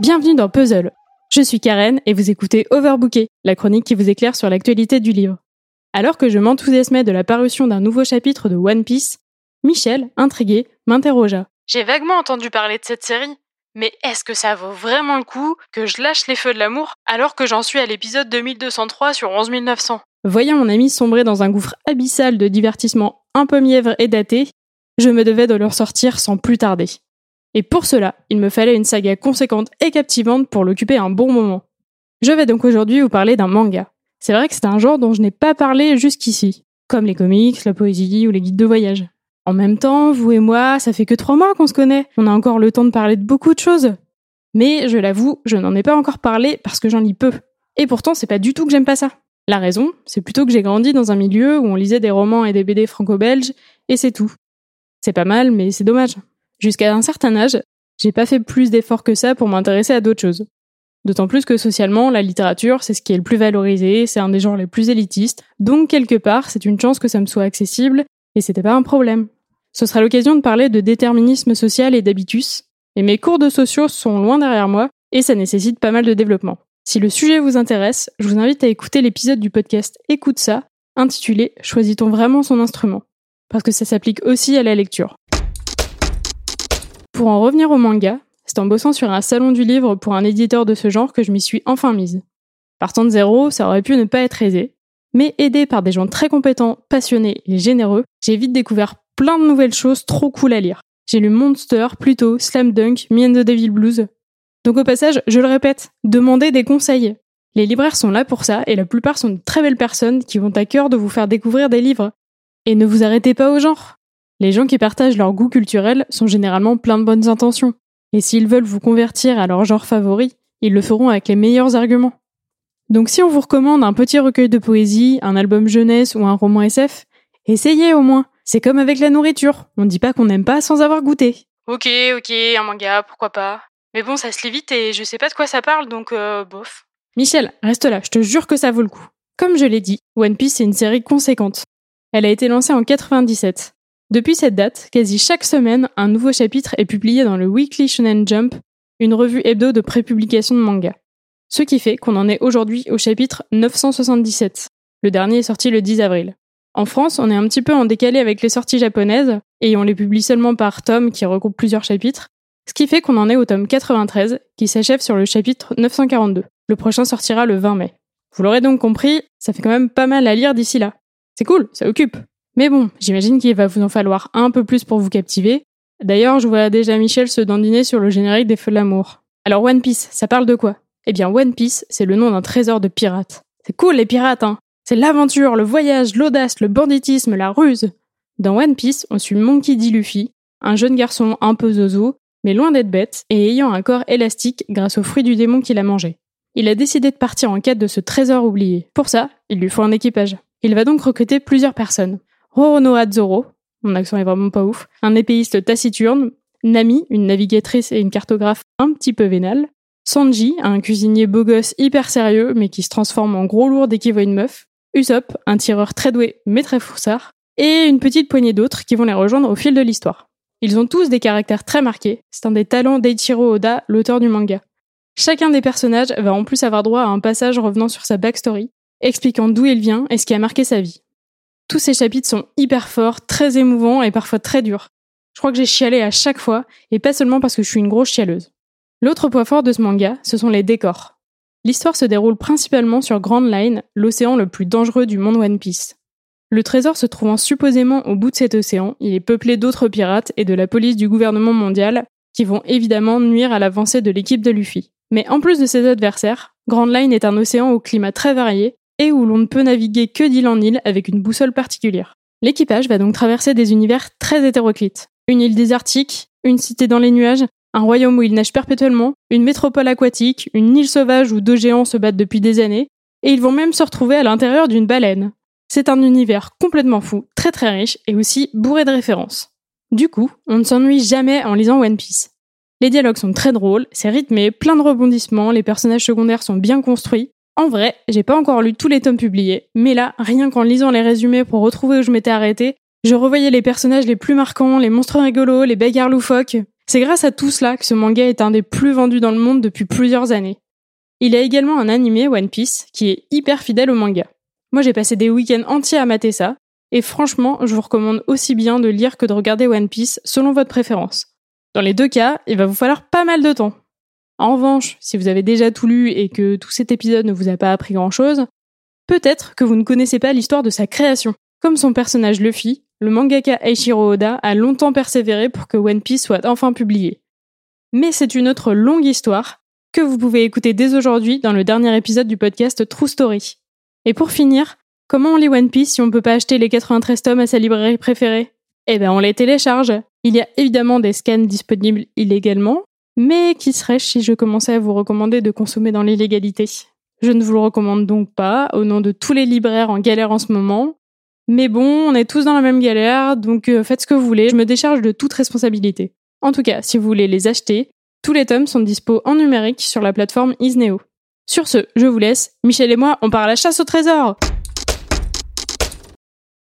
Bienvenue dans Puzzle. Je suis Karen et vous écoutez Overbooké, la chronique qui vous éclaire sur l'actualité du livre. Alors que je m'enthousiasmais de la parution d'un nouveau chapitre de One Piece, Michel, intrigué, m'interrogea. J'ai vaguement entendu parler de cette série, mais est-ce que ça vaut vraiment le coup que je lâche les feux de l'amour alors que j'en suis à l'épisode 2203 sur 11900 Voyant mon ami sombrer dans un gouffre abyssal de divertissement un peu mièvre et daté, je me devais de leur sortir sans plus tarder. Et pour cela, il me fallait une saga conséquente et captivante pour l'occuper un bon moment. Je vais donc aujourd'hui vous parler d'un manga. C'est vrai que c'est un genre dont je n'ai pas parlé jusqu'ici, comme les comics, la poésie ou les guides de voyage. En même temps, vous et moi, ça fait que trois mois qu'on se connaît. On a encore le temps de parler de beaucoup de choses. Mais je l'avoue, je n'en ai pas encore parlé parce que j'en lis peu. Et pourtant, c'est pas du tout que j'aime pas ça. La raison, c'est plutôt que j'ai grandi dans un milieu où on lisait des romans et des BD franco-belges, et c'est tout. C'est pas mal, mais c'est dommage. Jusqu'à un certain âge, j'ai pas fait plus d'efforts que ça pour m'intéresser à d'autres choses. D'autant plus que socialement, la littérature, c'est ce qui est le plus valorisé, c'est un des genres les plus élitistes, donc quelque part, c'est une chance que ça me soit accessible, et c'était pas un problème. Ce sera l'occasion de parler de déterminisme social et d'habitus, et mes cours de sociaux sont loin derrière moi, et ça nécessite pas mal de développement. Si le sujet vous intéresse, je vous invite à écouter l'épisode du podcast Écoute ça, intitulé Choisit-on vraiment son instrument? Parce que ça s'applique aussi à la lecture. Pour en revenir au manga, c'est en bossant sur un salon du livre pour un éditeur de ce genre que je m'y suis enfin mise. Partant de zéro, ça aurait pu ne pas être aisé, mais aidé par des gens très compétents, passionnés et généreux, j'ai vite découvert plein de nouvelles choses trop cool à lire. J'ai lu Monster, Pluto, Slam Dunk, Me and the Devil Blues. Donc au passage, je le répète, demandez des conseils. Les libraires sont là pour ça et la plupart sont de très belles personnes qui vont à cœur de vous faire découvrir des livres. Et ne vous arrêtez pas au genre. Les gens qui partagent leur goût culturel sont généralement plein de bonnes intentions. Et s'ils veulent vous convertir à leur genre favori, ils le feront avec les meilleurs arguments. Donc si on vous recommande un petit recueil de poésie, un album jeunesse ou un roman SF, essayez au moins. C'est comme avec la nourriture. On dit pas qu'on n'aime pas sans avoir goûté. Ok, ok, un manga, pourquoi pas. Mais bon, ça se lit vite et je sais pas de quoi ça parle, donc euh, bof. Michel, reste là, je te jure que ça vaut le coup. Comme je l'ai dit, One Piece est une série conséquente. Elle a été lancée en 97. Depuis cette date, quasi chaque semaine, un nouveau chapitre est publié dans le Weekly Shonen Jump, une revue hebdo de prépublication de manga. Ce qui fait qu'on en est aujourd'hui au chapitre 977. Le dernier est sorti le 10 avril. En France, on est un petit peu en décalé avec les sorties japonaises, et on les publie seulement par tome qui regroupe plusieurs chapitres, ce qui fait qu'on en est au tome 93, qui s'achève sur le chapitre 942. Le prochain sortira le 20 mai. Vous l'aurez donc compris, ça fait quand même pas mal à lire d'ici là. C'est cool, ça occupe. Mais bon, j'imagine qu'il va vous en falloir un peu plus pour vous captiver. D'ailleurs, je vois déjà Michel se dandiner sur le générique des Feux de l'amour. Alors One Piece, ça parle de quoi? Eh bien One Piece, c'est le nom d'un trésor de pirates. C'est cool les pirates, hein C'est l'aventure, le voyage, l'audace, le banditisme, la ruse. Dans One Piece, on suit Monkey D. Luffy, un jeune garçon un peu zozo, mais loin d'être bête, et ayant un corps élastique grâce au fruit du démon qu'il a mangé. Il a décidé de partir en quête de ce trésor oublié. Pour ça, il lui faut un équipage. Il va donc recruter plusieurs personnes. Roronoa Zoro, mon accent est vraiment pas ouf, un épéiste taciturne, Nami, une navigatrice et une cartographe un petit peu vénale, Sanji, un cuisinier beau gosse hyper sérieux mais qui se transforme en gros lourd dès qu'il voit une meuf, Usopp, un tireur très doué mais très foussard, et une petite poignée d'autres qui vont les rejoindre au fil de l'histoire. Ils ont tous des caractères très marqués, c'est un des talents d'Eiichiro Oda, l'auteur du manga. Chacun des personnages va en plus avoir droit à un passage revenant sur sa backstory, expliquant d'où il vient et ce qui a marqué sa vie. Tous ces chapitres sont hyper forts, très émouvants et parfois très durs. Je crois que j'ai chialé à chaque fois, et pas seulement parce que je suis une grosse chialeuse. L'autre point fort de ce manga, ce sont les décors. L'histoire se déroule principalement sur Grand Line, l'océan le plus dangereux du monde One Piece. Le trésor se trouvant supposément au bout de cet océan, il est peuplé d'autres pirates et de la police du gouvernement mondial, qui vont évidemment nuire à l'avancée de l'équipe de Luffy. Mais en plus de ses adversaires, Grand Line est un océan au climat très varié, et où l'on ne peut naviguer que d'île en île avec une boussole particulière. L'équipage va donc traverser des univers très hétéroclites. Une île désertique, une cité dans les nuages, un royaume où il neige perpétuellement, une métropole aquatique, une île sauvage où deux géants se battent depuis des années, et ils vont même se retrouver à l'intérieur d'une baleine. C'est un univers complètement fou, très très riche et aussi bourré de références. Du coup, on ne s'ennuie jamais en lisant One Piece. Les dialogues sont très drôles, c'est rythmé, plein de rebondissements, les personnages secondaires sont bien construits, en vrai, j'ai pas encore lu tous les tomes publiés, mais là, rien qu'en lisant les résumés pour retrouver où je m'étais arrêtée, je revoyais les personnages les plus marquants, les monstres rigolos, les bagarres loufoques. C'est grâce à tout cela que ce manga est un des plus vendus dans le monde depuis plusieurs années. Il y a également un animé One Piece qui est hyper fidèle au manga. Moi j'ai passé des week-ends entiers à mater ça, et franchement je vous recommande aussi bien de lire que de regarder One Piece selon votre préférence. Dans les deux cas, il va vous falloir pas mal de temps. En revanche, si vous avez déjà tout lu et que tout cet épisode ne vous a pas appris grand-chose, peut-être que vous ne connaissez pas l'histoire de sa création. Comme son personnage Luffy, le mangaka Eiichiro Oda a longtemps persévéré pour que One Piece soit enfin publié. Mais c'est une autre longue histoire que vous pouvez écouter dès aujourd'hui dans le dernier épisode du podcast True Story. Et pour finir, comment on lit One Piece si on ne peut pas acheter les 93 tomes à sa librairie préférée? Eh ben on les télécharge. Il y a évidemment des scans disponibles illégalement, mais qui serais-je si je commençais à vous recommander de consommer dans l'illégalité? Je ne vous le recommande donc pas, au nom de tous les libraires en galère en ce moment. Mais bon, on est tous dans la même galère, donc euh, faites ce que vous voulez, je me décharge de toute responsabilité. En tout cas, si vous voulez les acheter, tous les tomes sont dispo en numérique sur la plateforme Isneo. Sur ce, je vous laisse. Michel et moi, on part à la chasse au trésor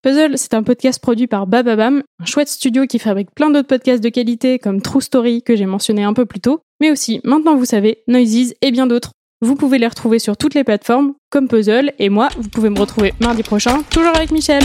Puzzle, c'est un podcast produit par Bababam, un chouette studio qui fabrique plein d'autres podcasts de qualité comme True Story que j'ai mentionné un peu plus tôt, mais aussi, maintenant vous savez, Noises et bien d'autres. Vous pouvez les retrouver sur toutes les plateformes, comme Puzzle, et moi, vous pouvez me retrouver mardi prochain, toujours avec Michel.